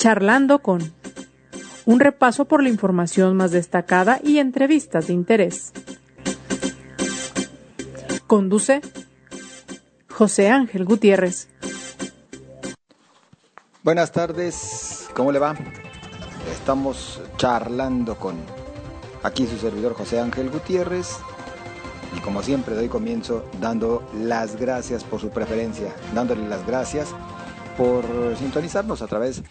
Charlando con un repaso por la información más destacada y entrevistas de interés. Conduce José Ángel Gutiérrez. Buenas tardes, ¿cómo le va? Estamos charlando con aquí su servidor José Ángel Gutiérrez y como siempre doy comienzo dando las gracias por su preferencia, dándole las gracias por sintonizarnos a través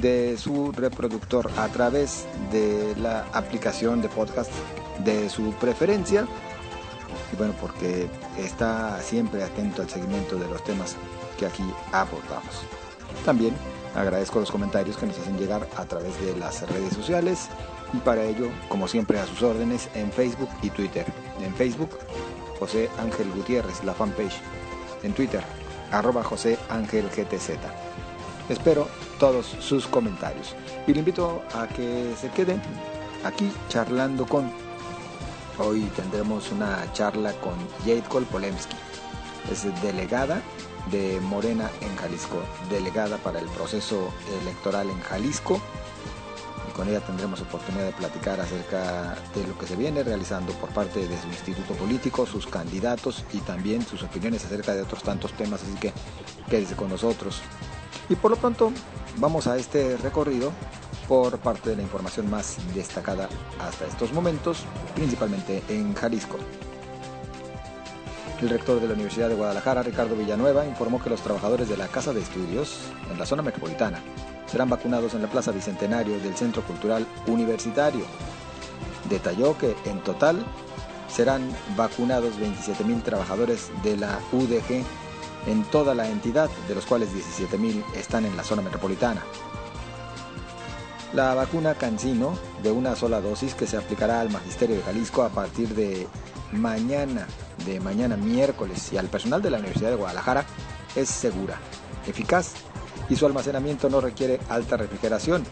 de su reproductor, a través de la aplicación de podcast de su preferencia. Y bueno, porque está siempre atento al seguimiento de los temas que aquí abordamos. También agradezco los comentarios que nos hacen llegar a través de las redes sociales y para ello, como siempre, a sus órdenes en Facebook y Twitter. En Facebook, José Ángel Gutiérrez, la fanpage. En Twitter, arroba José Ángel GTZ. Espero todos sus comentarios y le invito a que se queden aquí charlando con. Hoy tendremos una charla con Jade Polemski. Es delegada de Morena en Jalisco, delegada para el proceso electoral en Jalisco con ella tendremos oportunidad de platicar acerca de lo que se viene realizando por parte de su instituto político, sus candidatos y también sus opiniones acerca de otros tantos temas, así que quédese con nosotros. Y por lo pronto vamos a este recorrido por parte de la información más destacada hasta estos momentos, principalmente en Jalisco. El rector de la Universidad de Guadalajara, Ricardo Villanueva, informó que los trabajadores de la Casa de Estudios en la zona metropolitana serán vacunados en la Plaza Bicentenario del Centro Cultural Universitario. Detalló que en total serán vacunados 27.000 trabajadores de la UDG en toda la entidad, de los cuales 17.000 están en la zona metropolitana. La vacuna Cancino, de una sola dosis que se aplicará al Magisterio de Jalisco a partir de mañana, de mañana miércoles, y al personal de la Universidad de Guadalajara, es segura, eficaz y su almacenamiento no requiere alta refrigeración,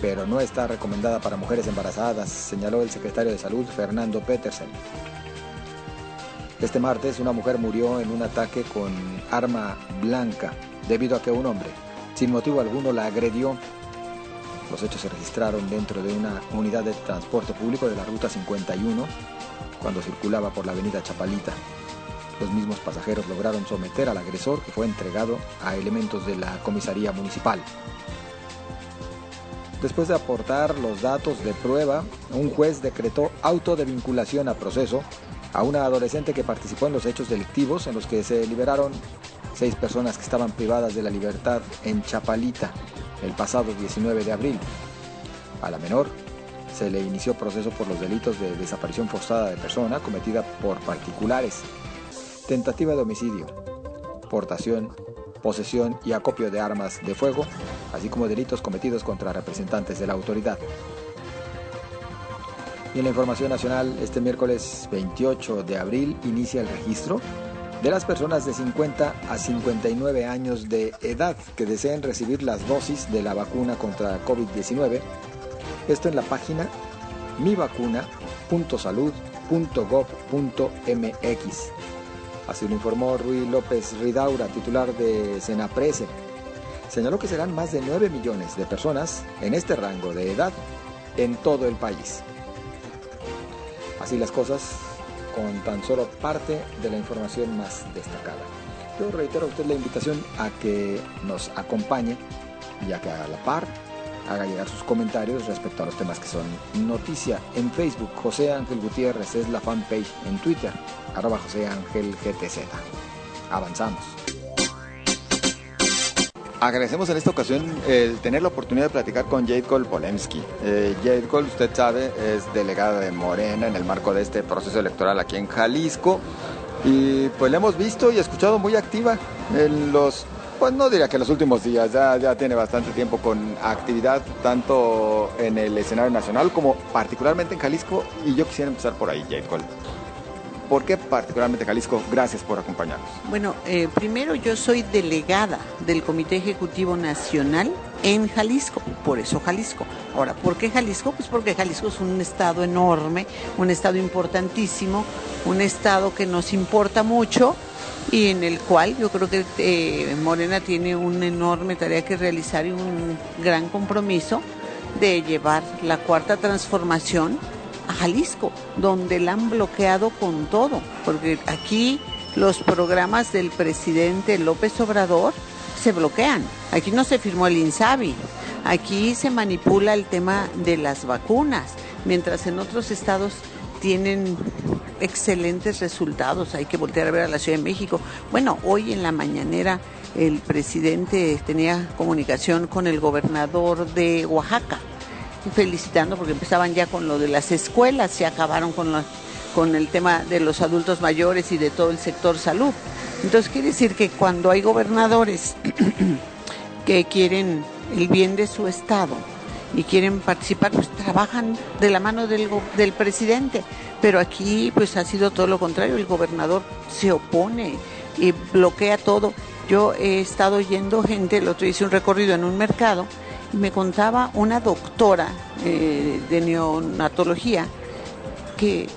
pero no está recomendada para mujeres embarazadas, señaló el secretario de Salud Fernando Petersen. Este martes una mujer murió en un ataque con arma blanca debido a que un hombre, sin motivo alguno, la agredió. Los hechos se registraron dentro de una unidad de transporte público de la Ruta 51 cuando circulaba por la avenida Chapalita. Los mismos pasajeros lograron someter al agresor que fue entregado a elementos de la comisaría municipal. Después de aportar los datos de prueba, un juez decretó auto de vinculación a proceso a una adolescente que participó en los hechos delictivos en los que se liberaron seis personas que estaban privadas de la libertad en Chapalita el pasado 19 de abril. A la menor se le inició proceso por los delitos de desaparición forzada de persona cometida por particulares tentativa de homicidio, portación, posesión y acopio de armas de fuego, así como delitos cometidos contra representantes de la autoridad. Y en la información nacional, este miércoles 28 de abril inicia el registro de las personas de 50 a 59 años de edad que deseen recibir las dosis de la vacuna contra COVID-19. Esto en la página mivacuna.salud.gov.mx. Así lo informó Ruy López Ridaura, titular de Senaprese. Señaló que serán más de 9 millones de personas en este rango de edad en todo el país. Así las cosas con tan solo parte de la información más destacada. Yo reitero a usted la invitación a que nos acompañe y a que a la par haga llegar sus comentarios respecto a los temas que son noticia en Facebook. José Ángel Gutiérrez es la fanpage en Twitter, arroba José Ángel GTZ. Avanzamos. Agradecemos en esta ocasión el tener la oportunidad de platicar con Jade Cole Polemski. Eh, Jade Cole, usted sabe, es delegada de Morena en el marco de este proceso electoral aquí en Jalisco. Y pues la hemos visto y escuchado muy activa en los pues no diría que en los últimos días, ya, tiene bastante tiempo con actividad tanto en el escenario nacional como particularmente en Jalisco y yo quisiera empezar por ahí, Jade Cole. ¿Por qué particularmente Jalisco? Gracias por acompañarnos. Bueno, eh, primero yo soy delegada del Comité Ejecutivo Nacional en Jalisco, por eso Jalisco. Ahora, ¿por qué Jalisco? Pues porque Jalisco es un estado enorme, un estado importantísimo, un estado que nos importa mucho y en el cual yo creo que eh, Morena tiene una enorme tarea que realizar y un gran compromiso de llevar la cuarta transformación a Jalisco, donde la han bloqueado con todo, porque aquí los programas del presidente López Obrador se bloquean. Aquí no se firmó el INSABI, aquí se manipula el tema de las vacunas, mientras en otros estados tienen excelentes resultados. Hay que voltear a ver a la Ciudad de México. Bueno, hoy en la mañanera el presidente tenía comunicación con el gobernador de Oaxaca, felicitando porque empezaban ya con lo de las escuelas, se acabaron con, con el tema de los adultos mayores y de todo el sector salud. Entonces quiere decir que cuando hay gobernadores que quieren el bien de su estado y quieren participar, pues trabajan de la mano del, del presidente. Pero aquí pues ha sido todo lo contrario, el gobernador se opone y bloquea todo. Yo he estado oyendo gente, el otro hice un recorrido en un mercado me contaba una doctora eh, de neonatología que,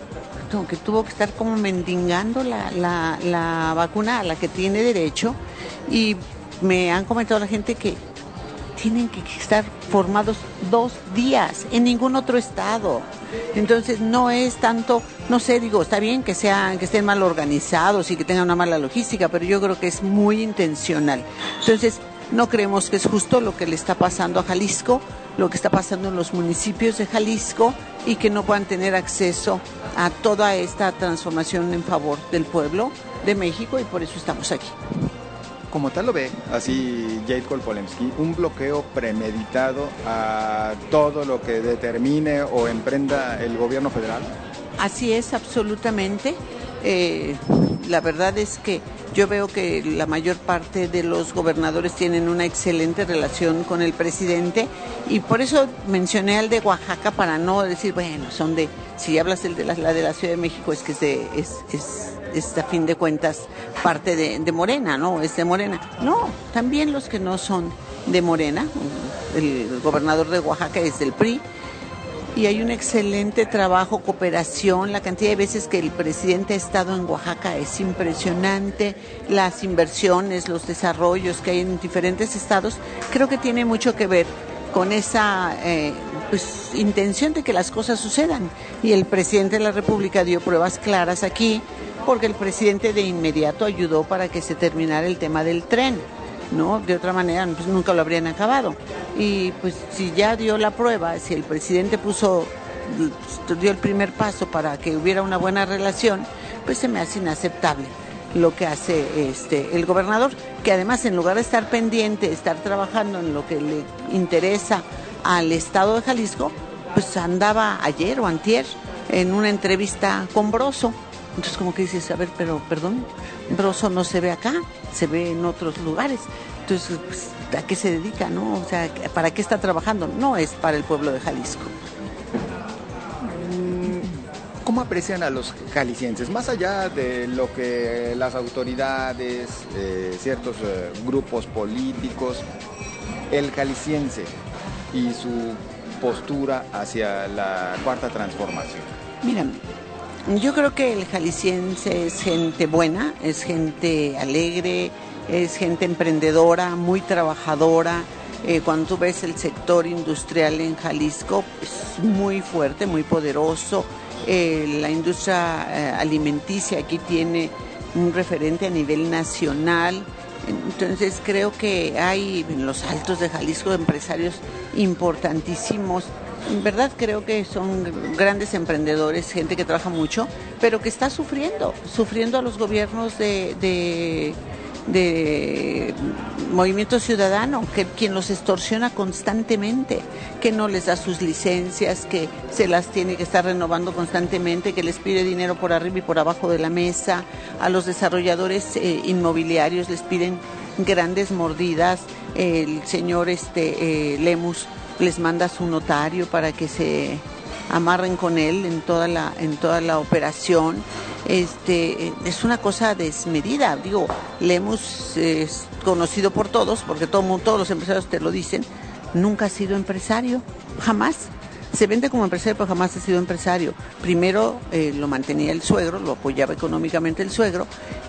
que tuvo que estar como mendigando la, la, la vacuna a la que tiene derecho y me han comentado la gente que tienen que estar formados dos días en ningún otro estado. Entonces no es tanto, no sé, digo, está bien que sean, que estén mal organizados y que tengan una mala logística, pero yo creo que es muy intencional. Entonces, no creemos que es justo lo que le está pasando a Jalisco, lo que está pasando en los municipios de Jalisco y que no puedan tener acceso a toda esta transformación en favor del pueblo de México y por eso estamos aquí como tal lo ve así Jade Polemski, un bloqueo premeditado a todo lo que determine o emprenda el gobierno federal? Así es, absolutamente. Eh, la verdad es que yo veo que la mayor parte de los gobernadores tienen una excelente relación con el presidente y por eso mencioné al de Oaxaca para no decir, bueno, son de, si hablas del de la, de la Ciudad de México es que es, de, es, es a fin de cuentas parte de, Morena, ¿no? Es de Morena. No, también los que no son de Morena, el gobernador de Oaxaca es del PRI, y hay un excelente trabajo, cooperación, la cantidad de veces que el presidente ha estado en Oaxaca es impresionante, las inversiones, los desarrollos que hay en diferentes estados, creo que tiene mucho que ver con esa eh, pues, intención de que las cosas sucedan. Y el presidente de la República dio pruebas claras aquí porque el presidente de inmediato ayudó para que se terminara el tema del tren, ¿no? De otra manera, pues nunca lo habrían acabado. Y pues si ya dio la prueba, si el presidente puso, dio el primer paso para que hubiera una buena relación, pues se me hace inaceptable lo que hace este el gobernador, que además en lugar de estar pendiente, estar trabajando en lo que le interesa al estado de Jalisco, pues andaba ayer o antier en una entrevista con Broso entonces como que dices, a ver, pero perdón, Broso no se ve acá, se ve en otros lugares. Entonces, pues, ¿a qué se dedica, no? O sea, ¿para qué está trabajando? No es para el pueblo de Jalisco. Mm, ¿Cómo aprecian a los jaliscienses? Más allá de lo que las autoridades, eh, ciertos eh, grupos políticos, el jalisciense y su postura hacia la cuarta transformación. Mira, yo creo que el jalisciense es gente buena, es gente alegre, es gente emprendedora, muy trabajadora. Eh, cuando tú ves el sector industrial en Jalisco, es muy fuerte, muy poderoso. Eh, la industria eh, alimenticia aquí tiene un referente a nivel nacional. Entonces creo que hay en los altos de Jalisco empresarios importantísimos en verdad creo que son grandes emprendedores, gente que trabaja mucho, pero que está sufriendo, sufriendo a los gobiernos de, Movimiento Ciudadano, que quien los extorsiona constantemente, que no les da sus licencias, que se las tiene que estar renovando constantemente, que les pide dinero por arriba y por abajo de la mesa, a los desarrolladores eh, inmobiliarios les piden grandes mordidas, el señor este eh, Lemus les manda su notario para que se amarren con él en toda la en toda la operación este es una cosa desmedida digo Lemus es conocido por todos porque todo todos los empresarios te lo dicen nunca ha sido empresario, jamás. Se vende como empresario, pero jamás ha sido empresario. Primero eh, lo mantenía el suegro, lo apoyaba económicamente el suegro,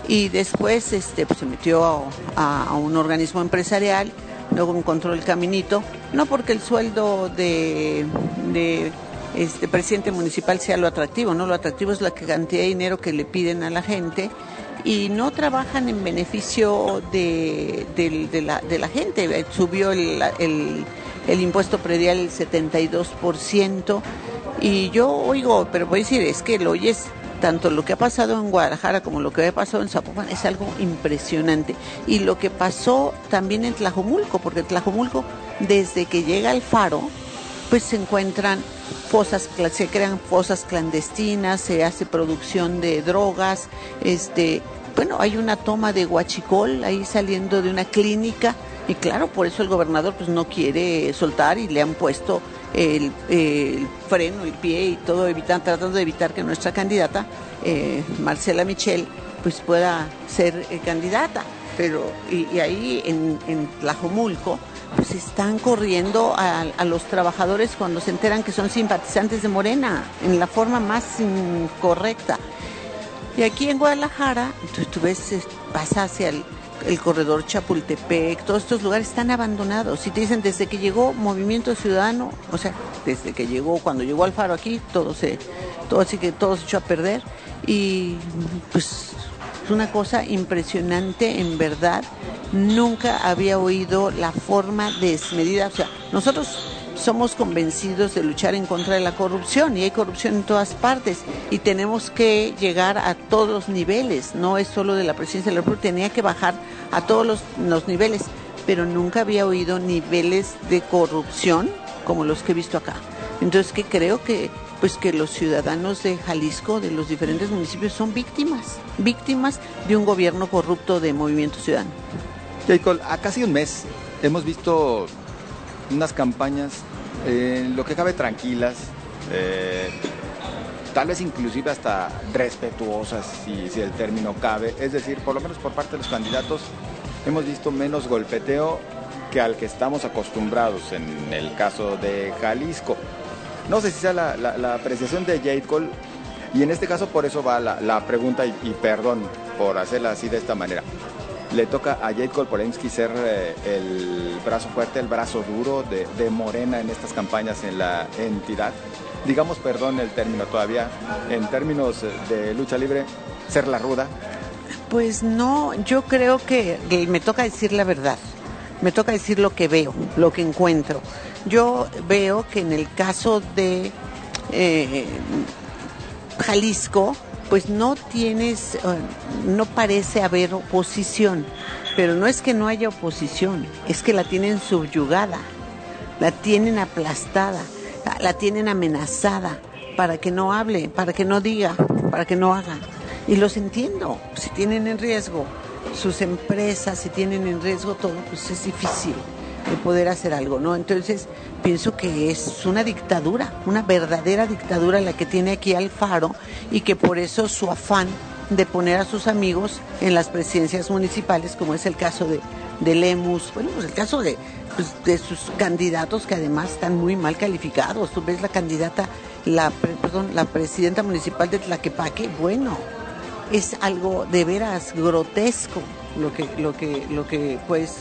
y después este, pues, se metió a, un organismo empresarial, luego encontró el caminito, no porque el sueldo de, de este presidente municipal sea lo atractivo, ¿no? Lo atractivo es la cantidad de dinero que le piden a la gente y no trabajan en beneficio de, la, de la, gente. Subió el, el, impuesto predial el 72% y yo oigo, pero voy a decir, es que lo oyes tanto lo que ha pasado en Guadalajara como lo que ha pasado en Zapopan es algo impresionante. Y lo que pasó también en Tlajomulco, porque Tlajomulco, desde que llega al faro, pues se encuentran fosas, se crean fosas clandestinas, se hace producción de drogas, este, bueno, hay una toma de guachicol ahí saliendo de una clínica y claro, por eso el gobernador pues no quiere soltar y le han puesto el, freno, el pie y todo, evitan, tratando de evitar que nuestra candidata, eh, Marcela Michel, pues pueda ser eh, candidata. Pero, y, ahí en, en Tlajomulco, pues están corriendo a, los trabajadores cuando se enteran que son simpatizantes de Morena, en la forma más incorrecta. Y aquí en Guadalajara, tú, ves, pasa hacia el, corredor Chapultepec, todos estos lugares están abandonados. Y te dicen, desde que llegó Movimiento Ciudadano, o sea, desde que llegó, cuando llegó Alfaro aquí, todo se, todo así que todo se echó a perder. Y pues es una cosa impresionante, en verdad. Nunca había oído la forma desmedida. O sea, nosotros somos convencidos de luchar en contra de la corrupción y hay corrupción en todas partes y tenemos que llegar a todos los niveles, no es solo de la presidencia de la República, tenía que bajar a todos los, los niveles, pero nunca había oído niveles de corrupción como los que he visto acá. Entonces que creo que pues que los ciudadanos de Jalisco, de los diferentes municipios, son víctimas, víctimas de un gobierno corrupto de Movimiento Ciudadano. Jacob, a casi un mes hemos visto unas campañas, en lo que cabe tranquilas, eh, tal vez inclusive hasta respetuosas, si, el término cabe, es decir, por lo menos por parte de los candidatos hemos visto menos golpeteo que al que estamos acostumbrados en el caso de Jalisco. No sé si sea la, apreciación de Jade Cole, y en este caso por eso va la, pregunta, y, perdón por hacerla así de esta manera. Le toca a Jade Polensky ser eh, el brazo fuerte, el brazo duro de, Morena en estas campañas en la entidad. Digamos, perdón el término todavía, en términos de lucha libre, ser la ruda. Pues no, yo creo que me toca decir la verdad, me toca decir lo que veo, lo que encuentro. Yo veo que en el caso de eh, Jalisco, pues no tienes, eh, no parece haber oposición, pero no es que no haya oposición, es que la tienen subyugada, la tienen aplastada, la tienen amenazada para que no hable, para que no diga, para que no haga. Y los entiendo, si tienen en riesgo sus empresas, si tienen en riesgo todo, pues es difícil de poder hacer algo, ¿no? Entonces, pienso que es una dictadura, una verdadera dictadura la que tiene aquí Alfaro y que por eso su afán de poner a sus amigos en las presidencias municipales, como es el caso de, de Lemus, bueno, pues el caso de, pues, de sus candidatos que además están muy mal calificados. Tú ves la candidata, la, perdón, la presidenta municipal de Tlaquepaque, bueno, es algo de veras grotesco lo que, lo que, lo que puedes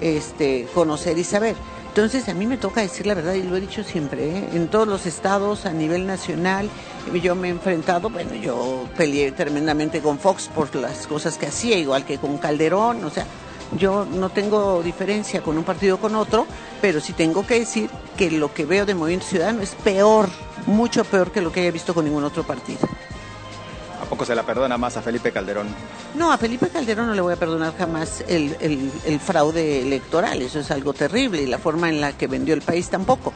este, conocer y saber. Entonces a mí me toca decir la verdad y lo he dicho siempre, ¿eh? en todos los estados, a nivel nacional, yo me he enfrentado, bueno, yo peleé tremendamente con Fox por las cosas que hacía, igual que con Calderón, o sea, yo no tengo diferencia con un partido con otro, pero sí tengo que decir que lo que veo de Movimiento Ciudadano es peor, mucho peor que lo que haya visto con ningún otro partido poco se la perdona más a Felipe Calderón? No, a Felipe Calderón no le voy a perdonar jamás el, fraude electoral, eso es algo terrible, y la forma en la que vendió el país tampoco.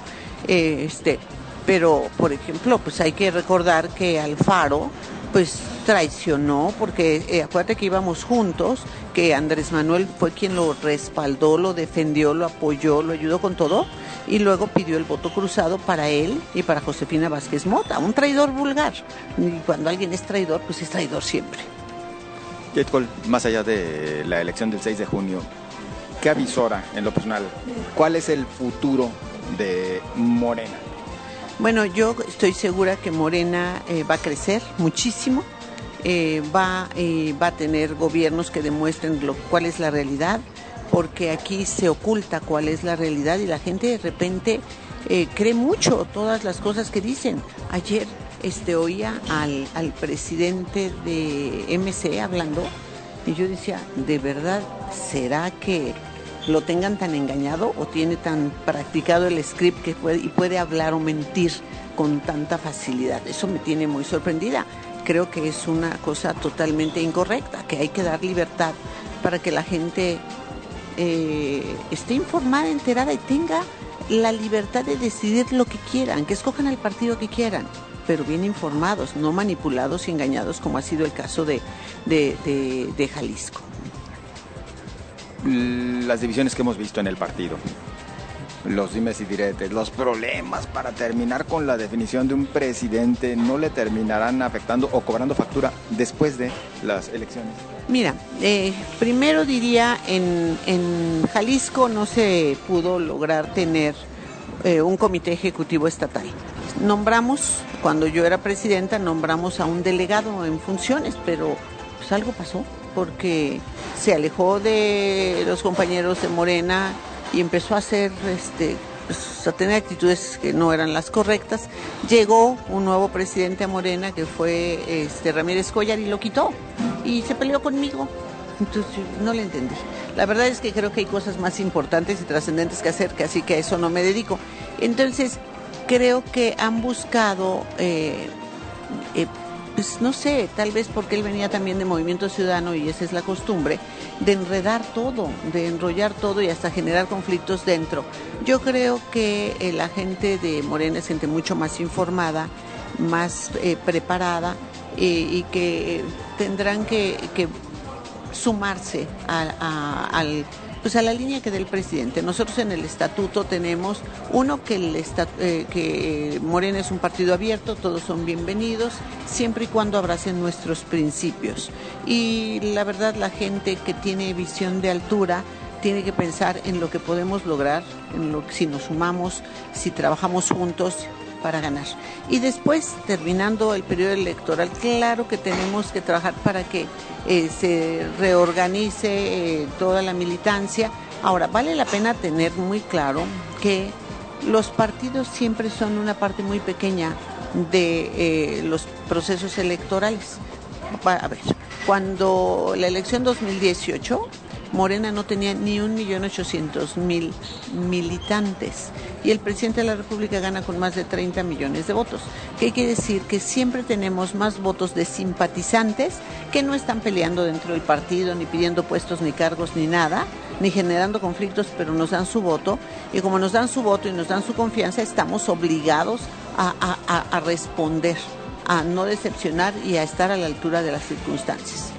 este, pero, por ejemplo, pues hay que recordar que Alfaro, pues traicionó, porque eh, acuérdate que íbamos juntos, que Andrés Manuel fue quien lo respaldó, lo defendió, lo apoyó, lo ayudó con todo, y luego pidió el voto cruzado para él y para Josefina Vázquez Mota, un traidor vulgar. Y cuando alguien es traidor, pues es traidor siempre. Jet más allá de la elección del 6 de junio, ¿qué avisora en lo personal? ¿Cuál es el futuro de Morena? Bueno, yo estoy segura que Morena eh, va a crecer muchísimo, eh, va, eh, va a tener gobiernos que demuestren lo, cuál es la realidad, porque aquí se oculta cuál es la realidad y la gente de repente cree mucho todas las cosas que dicen. Ayer este, oía al, al presidente de MC hablando y yo decía, ¿de verdad será que lo tengan tan engañado o tiene tan practicado el script que puede, y puede hablar o mentir con tanta facilidad. Eso me tiene muy sorprendida. Creo que es una cosa totalmente incorrecta, que hay que dar libertad para que la gente eh, esté informada, enterada y tenga la libertad de decidir lo que quieran, que escojan el partido que quieran, pero bien informados, no manipulados y engañados como ha sido el caso de, de Jalisco. Las divisiones que hemos visto en el partido, los dimes y diretes, los problemas para terminar con la definición de un presidente no le terminarán afectando o cobrando factura después de las elecciones? Mira, eh, primero diría, en, en, Jalisco no se pudo lograr tener eh, un comité ejecutivo estatal. Nombramos, cuando yo era presidenta, nombramos a un delegado en funciones, pero pues algo pasó porque se alejó de los compañeros de Morena y empezó a hacer este pues, a tener actitudes que no eran las correctas. Llegó un nuevo presidente a Morena que fue este Ramírez Collar y lo quitó y se peleó conmigo. Entonces no le entendí. La verdad es que creo que hay cosas más importantes y trascendentes que hacer, así que a eso no me dedico. Entonces creo que han buscado eh, eh, pues no sé, tal vez porque él venía también de Movimiento Ciudadano y esa es la costumbre, de enredar todo, de enrollar todo y hasta generar conflictos dentro. Yo creo que eh, la gente de Morena es gente mucho más informada, más eh, preparada eh, y que tendrán que, sumarse al pues a la línea que dé el presidente. Nosotros en el estatuto tenemos uno que el eh, que Morena es un partido abierto, todos son bienvenidos, siempre y cuando abracen nuestros principios. Y la verdad la gente que tiene visión de altura tiene que pensar en lo que podemos lograr, en lo si nos sumamos, si trabajamos juntos para ganar. Y después, terminando el periodo electoral, claro que tenemos que trabajar para que eh, se reorganice eh, toda la militancia. Ahora, vale la pena tener muy claro que los partidos siempre son una parte muy pequeña de eh, los procesos electorales. A ver, cuando la elección 2018, Morena no tenía ni un millón ochocientos mil militantes y el presidente de la República gana con más de 30 millones de votos. ¿Qué quiere decir? Que siempre tenemos más votos de simpatizantes que no están peleando dentro del partido, ni pidiendo puestos, ni cargos, ni nada, ni generando conflictos, pero nos dan su voto. Y como nos dan su voto y nos dan su confianza, estamos obligados a, a responder, a no decepcionar y a estar a la altura de las circunstancias.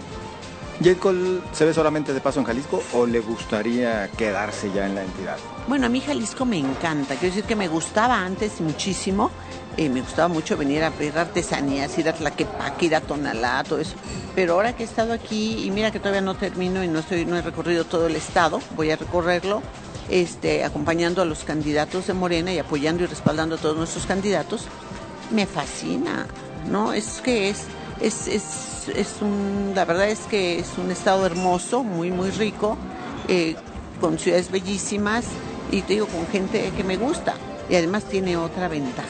¿J. se ve solamente de paso en Jalisco o le gustaría quedarse ya en la entidad? Bueno, a mí Jalisco me encanta. Quiero decir que me gustaba antes muchísimo. Eh, me gustaba mucho venir a ver artesanías, ir a Tlaquepaque, ir a Tonalá, todo eso. Pero ahora que he estado aquí, y mira que todavía no termino y no, estoy, no he recorrido todo el estado, voy a recorrerlo este, acompañando a los candidatos de Morena y apoyando y respaldando a todos nuestros candidatos, me fascina, ¿no? Es que es, es, es, es un, la verdad es que es un estado hermoso, muy, muy rico, eh, con ciudades bellísimas y te digo, con gente que me gusta. Y además tiene otra ventaja.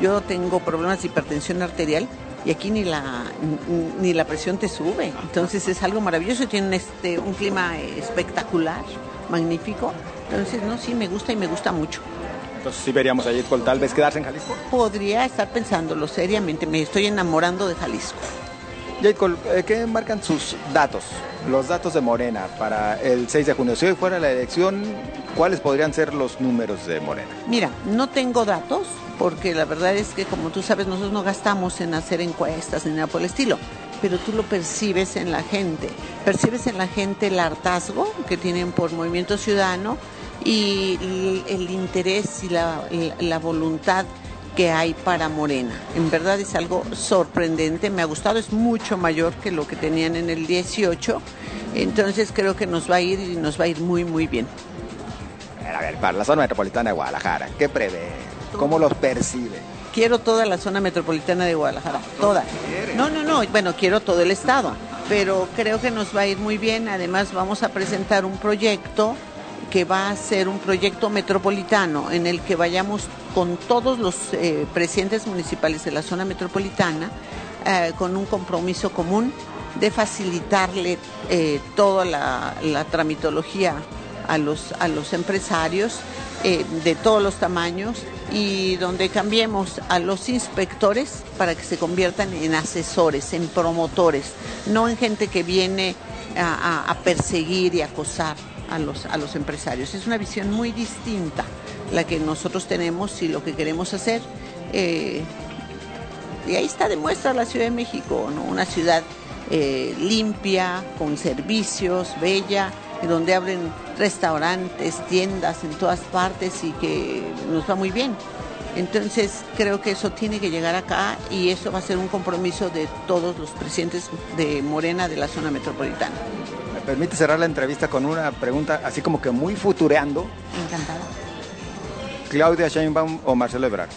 Yo tengo problemas de hipertensión arterial y aquí ni la ni la presión te sube. Entonces es algo maravilloso tiene este un clima espectacular, magnífico. Entonces, no, sí me gusta y me gusta mucho. Entonces sí veríamos allí con tal vez quedarse en Jalisco. Podría estar pensándolo seriamente, me estoy enamorando de Jalisco. Jacob, eh, ¿qué marcan sus datos? Los datos de Morena para el 6 de junio. Si hoy fuera la elección, ¿cuáles podrían ser los números de Morena? Mira, no tengo datos porque la verdad es que como tú sabes nosotros no gastamos en hacer encuestas ni nada por el estilo, pero tú lo percibes en la gente. Percibes en la gente el hartazgo que tienen por Movimiento Ciudadano y el, interés y la, la voluntad que hay para Morena. En verdad es algo sorprendente, me ha gustado, es mucho mayor que lo que tenían en el 18 Entonces creo que nos va a ir y nos va a ir muy, muy bien. A ver, para la zona metropolitana de Guadalajara, ¿qué prevé? ¿Cómo los percibe? Quiero toda la zona metropolitana de Guadalajara, toda. No, no, no, bueno, quiero todo el estado, pero creo que nos va a ir muy bien. Además, vamos a presentar un proyecto que va a ser un proyecto metropolitano en el que vayamos con todos los eh, presidentes municipales de la zona metropolitana eh, con un compromiso común de facilitarle eh, toda la, tramitología a los, a los empresarios de todos los tamaños y donde cambiemos a los inspectores para que se conviertan en asesores, en promotores, no en gente que viene a perseguir y acosar a los, a los empresarios. Es una visión muy distinta la que nosotros tenemos y lo que queremos hacer. Eh, y ahí está demuestra la Ciudad de México, ¿no? una ciudad eh, limpia, con servicios, bella, donde abren restaurantes, tiendas en todas partes y que nos va muy bien. Entonces creo que eso tiene que llegar acá y eso va a ser un compromiso de todos los presidentes de Morena de la zona metropolitana permite cerrar la entrevista con una pregunta así como que muy futureando. Encantada. ¿Claudia Sheinbaum o Marcelo Ebrard?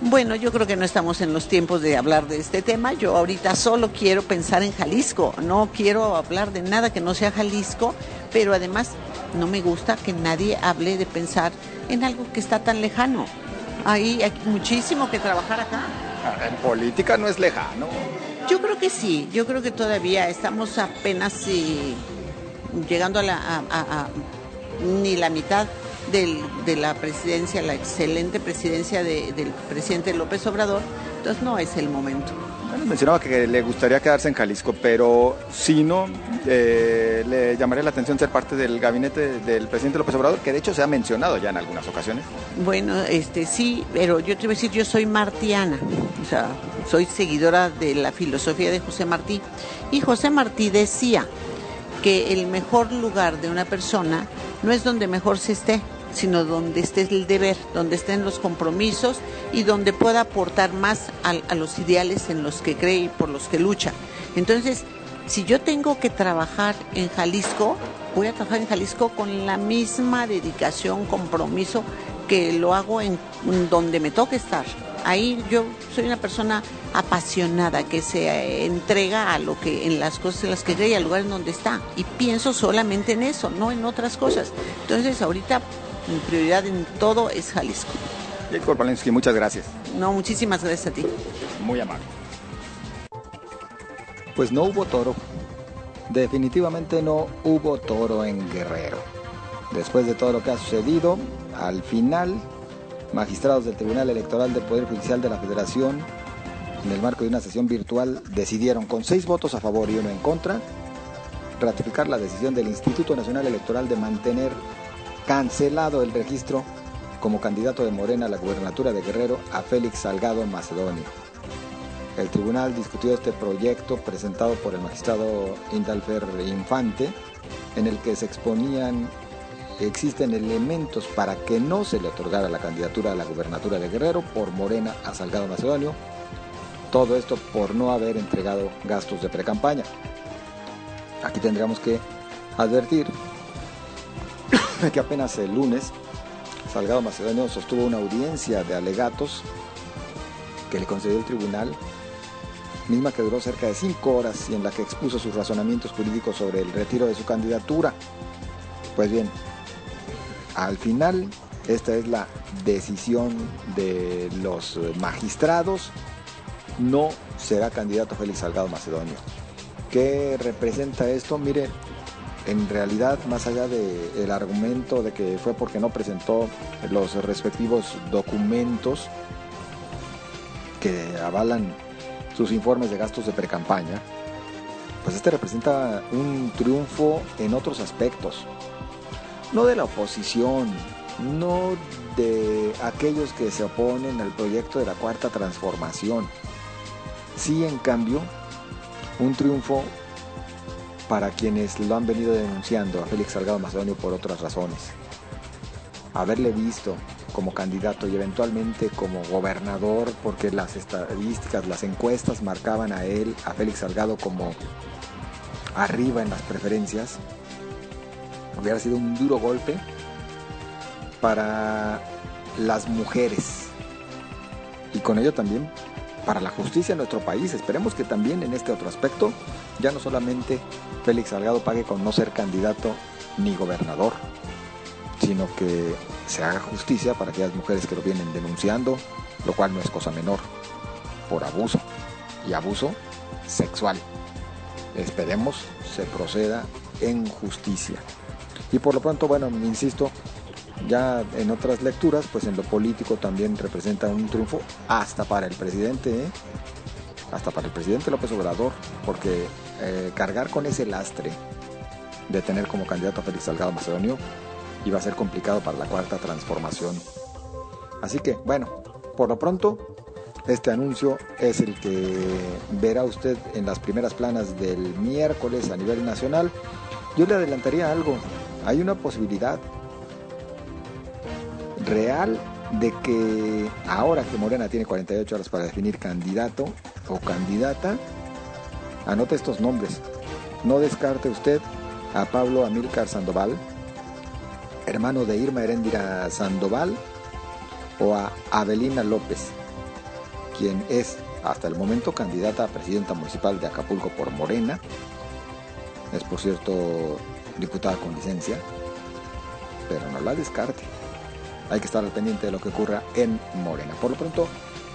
Bueno, yo creo que no estamos en los tiempos de hablar de este tema. Yo ahorita solo quiero pensar en Jalisco. No quiero hablar de nada que no sea Jalisco, pero además no me gusta que nadie hable de pensar en algo que está tan lejano. Hay, hay muchísimo que trabajar acá. En política no es lejano. Yo creo que sí, yo creo que todavía estamos apenas eh, llegando a la ni la mitad de la presidencia, la excelente presidencia del presidente López Obrador, entonces no es el momento mencionaba que le gustaría quedarse en Jalisco, pero si no, eh, le llamaría la atención ser parte del gabinete del presidente López Obrador, que de hecho se ha mencionado ya en algunas ocasiones. Bueno, este sí, pero yo te voy a decir, yo soy martiana, o sea, soy seguidora de la filosofía de José Martí. Y José Martí decía que el mejor lugar de una persona no es donde mejor se esté, sino donde esté el deber, donde estén los compromisos y donde pueda aportar más a, los ideales en los que cree y por los que lucha. Entonces, si yo tengo que trabajar en Jalisco, voy a trabajar en Jalisco con la misma dedicación, compromiso que lo hago en donde me toque estar. Ahí yo soy una persona apasionada que se entrega a lo que en las cosas en las que cree y al lugar en donde está y pienso solamente en eso, no en otras cosas. Entonces, ahorita mi prioridad en todo es Jalisco. Héctor Palensky, muchas gracias. No, muchísimas gracias a ti. Muy amable. Pues no hubo toro. Definitivamente no hubo toro en Guerrero. Después de todo lo que ha sucedido, al final, magistrados del Tribunal Electoral del Poder Judicial de la Federación, en el marco de una sesión virtual, decidieron con seis votos a favor y uno en contra, ratificar la decisión del Instituto Nacional Electoral de mantener cancelado el registro como candidato de Morena a la gubernatura de Guerrero a Félix Salgado Macedonio. El tribunal discutió este proyecto presentado por el magistrado Indalfer Infante, en el que se exponían existen elementos para que no se le otorgara la candidatura a la gubernatura de Guerrero por Morena a Salgado Macedonio. Todo esto por no haber entregado gastos de precampaña. Aquí tendríamos que advertir que apenas el lunes Salgado Macedonio sostuvo una audiencia de alegatos que le concedió el tribunal, misma que duró cerca de cinco horas y en la que expuso sus razonamientos jurídicos sobre el retiro de su candidatura. Pues bien, al final esta es la decisión de los magistrados, no será candidato Félix Salgado Macedonio. ¿Qué representa esto? Mire, en realidad, más allá del argumento de que fue porque no presentó los respectivos documentos que avalan sus informes de gastos de precampaña, pues este representa un triunfo en otros aspectos. No de la oposición, no de aquellos que se oponen al proyecto de la cuarta transformación. Sí, en cambio, un triunfo para quienes lo han venido denunciando a Félix Salgado Macedonio por otras razones. Haberle visto como candidato y eventualmente como gobernador, porque las estadísticas, las encuestas marcaban a él, a Félix Salgado, como arriba en las preferencias, hubiera sido un duro golpe para las mujeres y con ello también para la justicia en nuestro país. Esperemos que también en este otro aspecto ya no solamente Félix Salgado pague con no ser candidato ni gobernador, sino que se haga justicia para aquellas mujeres que lo vienen denunciando, lo cual no es cosa menor, por abuso y abuso sexual. Esperemos se proceda en justicia. Y por lo pronto, bueno, insisto, ya en otras lecturas, pues en lo político también representa un triunfo hasta para el presidente, ¿eh? hasta para el presidente López Obrador, porque eh, cargar con ese lastre de tener como candidato a Félix Salgado Macedonio iba a ser complicado para la cuarta transformación. Así que, bueno, por lo pronto, este anuncio es el que verá usted en las primeras planas del miércoles a nivel nacional. Yo le adelantaría algo. Hay una posibilidad real de que ahora que Morena tiene 48 horas para definir candidato o candidata, anote estos nombres. No descarte usted a Pablo Amílcar Sandoval, hermano de Irma Heréndira Sandoval, o a Avelina López, quien es hasta el momento candidata a presidenta municipal de Acapulco por Morena. Es por cierto diputada con licencia, pero no la descarte hay que estar al pendiente de lo que ocurra en Morena. Por lo pronto,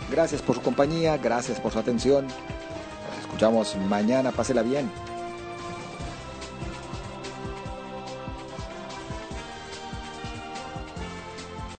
gracias por su compañía, gracias por su atención. Nos escuchamos mañana, pásela bien.